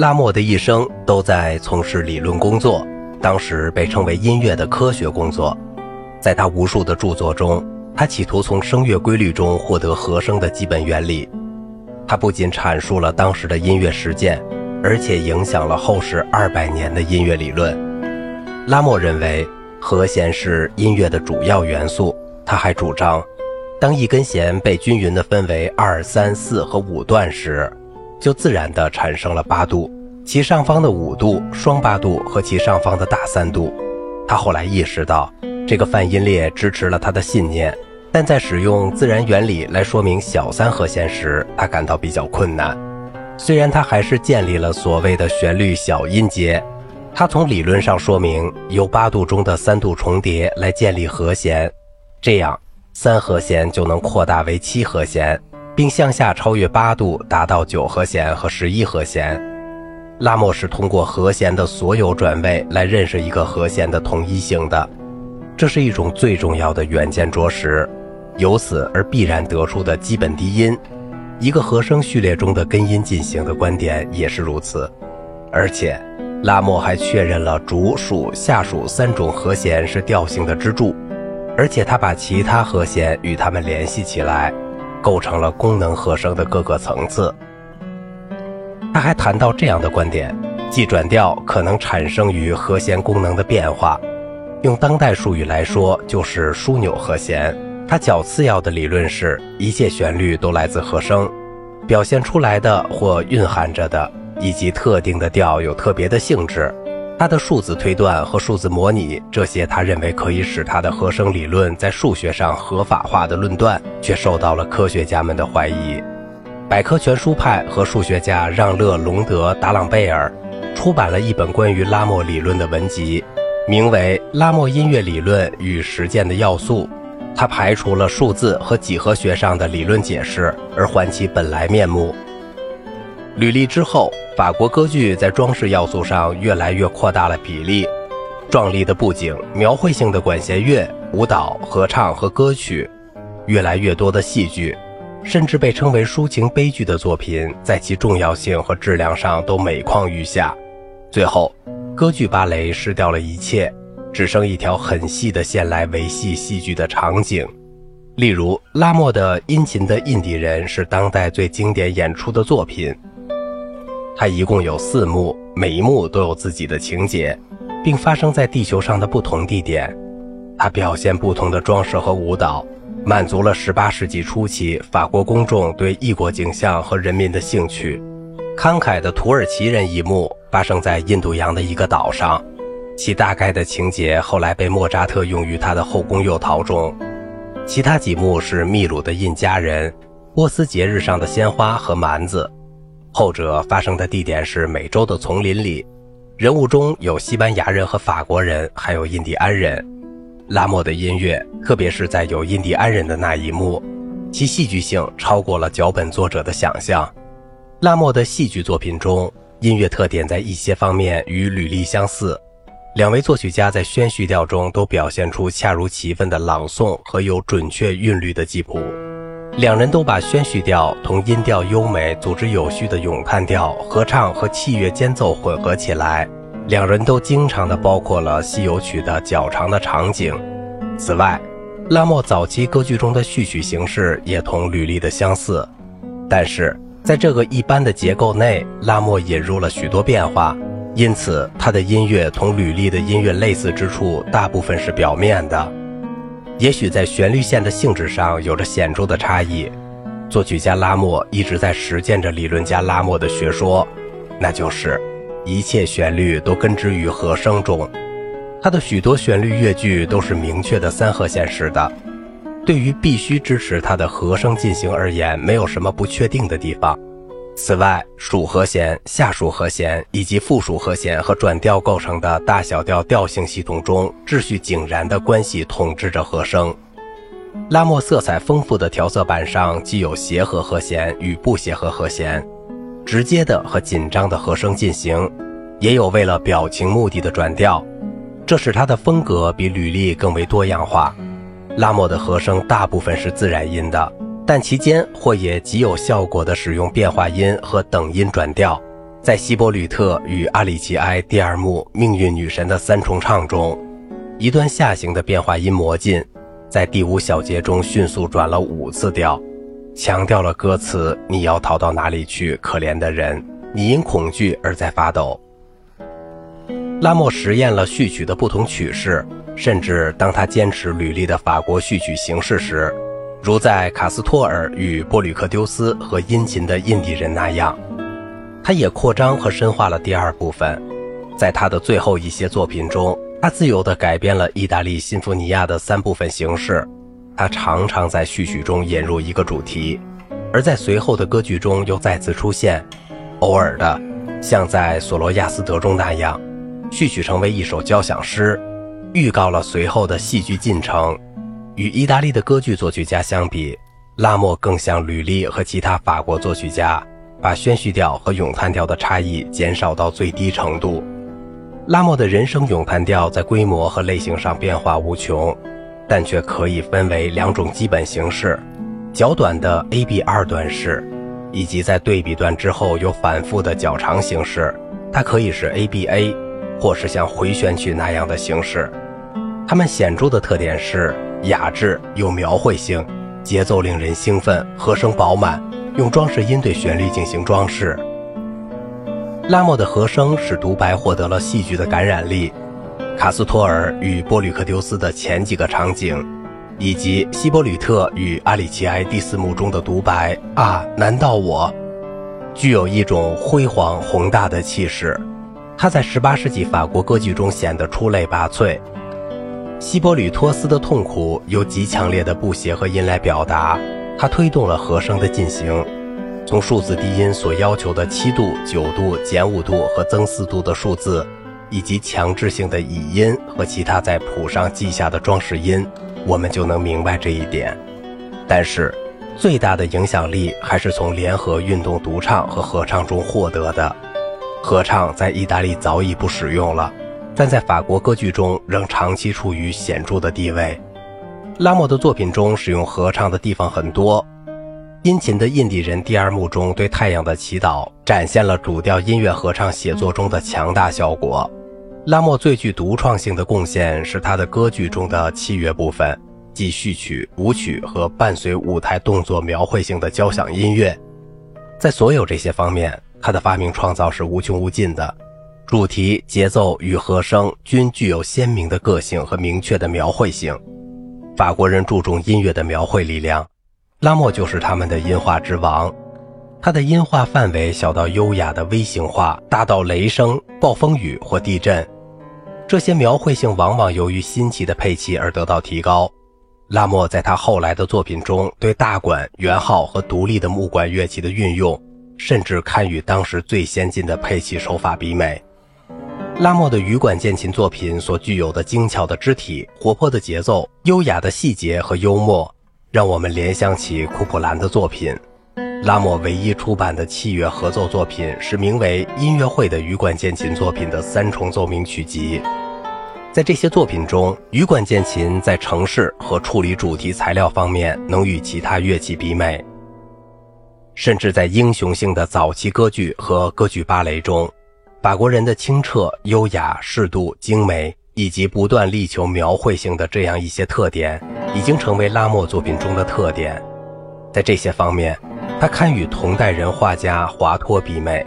拉莫的一生都在从事理论工作，当时被称为音乐的科学工作。在他无数的著作中，他企图从声乐规律中获得和声的基本原理。他不仅阐述了当时的音乐实践，而且影响了后世二百年的音乐理论。拉莫认为和弦是音乐的主要元素。他还主张，当一根弦被均匀地分为二、三、四和五段时，就自然地产生了八度，其上方的五度、双八度和其上方的大三度。他后来意识到，这个泛音列支持了他的信念，但在使用自然原理来说明小三和弦时，他感到比较困难。虽然他还是建立了所谓的旋律小音阶，他从理论上说明由八度中的三度重叠来建立和弦，这样三和弦就能扩大为七和弦。并向下超越八度，达到九和弦和十一和弦。拉莫是通过和弦的所有转位来认识一个和弦的统一性的，这是一种最重要的远见卓识，由此而必然得出的基本低音，一个和声序列中的根音进行的观点也是如此。而且，拉莫还确认了主属下属三种和弦是调性的支柱，而且他把其他和弦与它们联系起来。构成了功能和声的各个层次。他还谈到这样的观点：即转调可能产生于和弦功能的变化，用当代术语来说，就是枢纽和弦。他较次要的理论是，一切旋律都来自和声，表现出来的或蕴含着的，以及特定的调有特别的性质。他的数字推断和数字模拟，这些他认为可以使他的和声理论在数学上合法化的论断，却受到了科学家们的怀疑。百科全书派和数学家让·勒隆德·达朗贝尔出版了一本关于拉莫理论的文集，名为《拉莫音乐理论与实践的要素》。他排除了数字和几何学上的理论解释，而还其本来面目。履历之后。法国歌剧在装饰要素上越来越扩大了比例，壮丽的布景、描绘性的管弦乐、舞蹈、合唱和歌曲，越来越多的戏剧，甚至被称为抒情悲剧的作品，在其重要性和质量上都每况愈下。最后，歌剧芭蕾失掉了一切，只剩一条很细的线来维系戏剧的场景。例如，拉莫的《殷勤的印第人》是当代最经典演出的作品。它一共有四幕，每一幕都有自己的情节，并发生在地球上的不同地点。它表现不同的装饰和舞蹈，满足了18世纪初期法国公众对异国景象和人民的兴趣。慷慨的土耳其人一幕发生在印度洋的一个岛上，其大概的情节后来被莫扎特用于他的《后宫诱逃》中。其他几幕是秘鲁的印加人、波斯节日上的鲜花和蛮子。后者发生的地点是美洲的丛林里，人物中有西班牙人和法国人，还有印第安人。拉莫的音乐，特别是在有印第安人的那一幕，其戏剧性超过了脚本作者的想象。拉莫的戏剧作品中，音乐特点在一些方面与吕利相似。两位作曲家在宣叙调中都表现出恰如其分的朗诵和有准确韵律的记谱。两人都把宣叙调同音调优美、组织有序的咏叹调、合唱和器乐间奏混合起来。两人都经常的包括了西游曲的较长的场景。此外，拉莫早期歌剧中的序曲形式也同吕利的相似，但是在这个一般的结构内，拉莫引入了许多变化，因此他的音乐同吕利的音乐类似之处大部分是表面的。也许在旋律线的性质上有着显著的差异，作曲家拉莫一直在实践着理论家拉莫的学说，那就是一切旋律都根植于和声中。他的许多旋律乐句都是明确的三和弦式的，对于必须支持它的和声进行而言，没有什么不确定的地方。此外，属和弦、下属和弦以及附属和弦和转调构成的大小调调性系统中，秩序井然的关系统治着和声。拉莫色彩丰富的调色板上既有协和和弦与不协和和弦，直接的和紧张的和声进行，也有为了表情目的的转调，这使他的风格比吕利更为多样化。拉莫的和声大部分是自然音的。但其间或也极有效果地使用变化音和等音转调，在希波吕特与阿里奇埃第二幕命运女神的三重唱中，一段下行的变化音魔进，在第五小节中迅速转了五次调，强调了歌词：“你要逃到哪里去，可怜的人？你因恐惧而在发抖。”拉莫实验了序曲的不同曲式，甚至当他坚持履历的法国序曲形式时，如在卡斯托尔与波吕克丢斯和殷勤的印第人那样。他也扩张和深化了第二部分，在他的最后一些作品中，他自由地改编了意大利新福尼亚的三部分形式。他常常在序曲中引入一个主题，而在随后的歌剧中又再次出现。偶尔的，像在索罗亚斯德中那样，序曲成为一首交响诗，预告了随后的戏剧进程。与意大利的歌剧作曲家相比，拉莫更像吕利和其他法国作曲家。把宣叙调和咏叹调的差异减少到最低程度。拉莫的人声咏叹调在规模和类型上变化无穷，但却可以分为两种基本形式：较短的 A-B 二段式，以及在对比段之后有反复的较长形式。它可以是 A-B-A，或是像回旋曲那样的形式。它们显著的特点是雅致有描绘性，节奏令人兴奋，和声饱满。用装饰音对旋律进行装饰。拉莫的和声使独白获得了戏剧的感染力。卡斯托尔与波吕克丢斯的前几个场景，以及希波吕特与阿里奇埃第四幕中的独白啊，难道我，具有一种辉煌宏大的气势。他在18世纪法国歌剧中显得出类拔萃。希波吕托斯的痛苦由极强烈的不协和音来表达。它推动了和声的进行，从数字低音所要求的七度、九度、减五度和增四度的数字，以及强制性的倚音和其他在谱上记下的装饰音，我们就能明白这一点。但是，最大的影响力还是从联合运动独唱和合唱中获得的。合唱在意大利早已不使用了，但在法国歌剧中仍长期处于显著的地位。拉莫的作品中使用合唱的地方很多，《殷勤的印第人》第二幕中对太阳的祈祷展现了主调音乐合唱写作中的强大效果。拉莫最具独创性的贡献是他的歌剧中的器乐部分，即序曲、舞曲和伴随舞台动作描绘性的交响音乐。在所有这些方面，他的发明创造是无穷无尽的。主题、节奏与和声均具有鲜明的个性和明确的描绘性。法国人注重音乐的描绘力量，拉莫就是他们的音画之王。他的音画范围小到优雅的微型化，大到雷声、暴风雨或地震。这些描绘性往往由于新奇的配器而得到提高。拉莫在他后来的作品中对大管、圆号和独立的木管乐器的运用，甚至堪与当时最先进的配器手法比美。拉莫的羽管键琴作品所具有的精巧的肢体、活泼的节奏、优雅的细节和幽默，让我们联想起库普兰的作品。拉莫唯一出版的器乐合奏作品是名为《音乐会》的羽管键琴作品的三重奏鸣曲集。在这些作品中，羽管键琴在程式和处理主题材料方面能与其他乐器比美，甚至在英雄性的早期歌剧和歌剧芭蕾中。法国人的清澈、优雅、适度、精美，以及不断力求描绘性的这样一些特点，已经成为拉莫作品中的特点。在这些方面，他堪与同代人画家华托比美。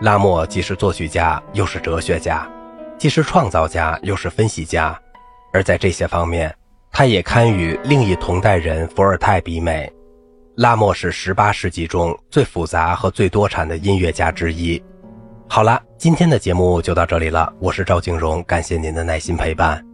拉莫既是作曲家，又是哲学家；既是创造家，又是分析家。而在这些方面，他也堪与另一同代人伏尔泰比美。拉莫是18世纪中最复杂和最多产的音乐家之一。好了，今天的节目就到这里了。我是赵静荣，感谢您的耐心陪伴。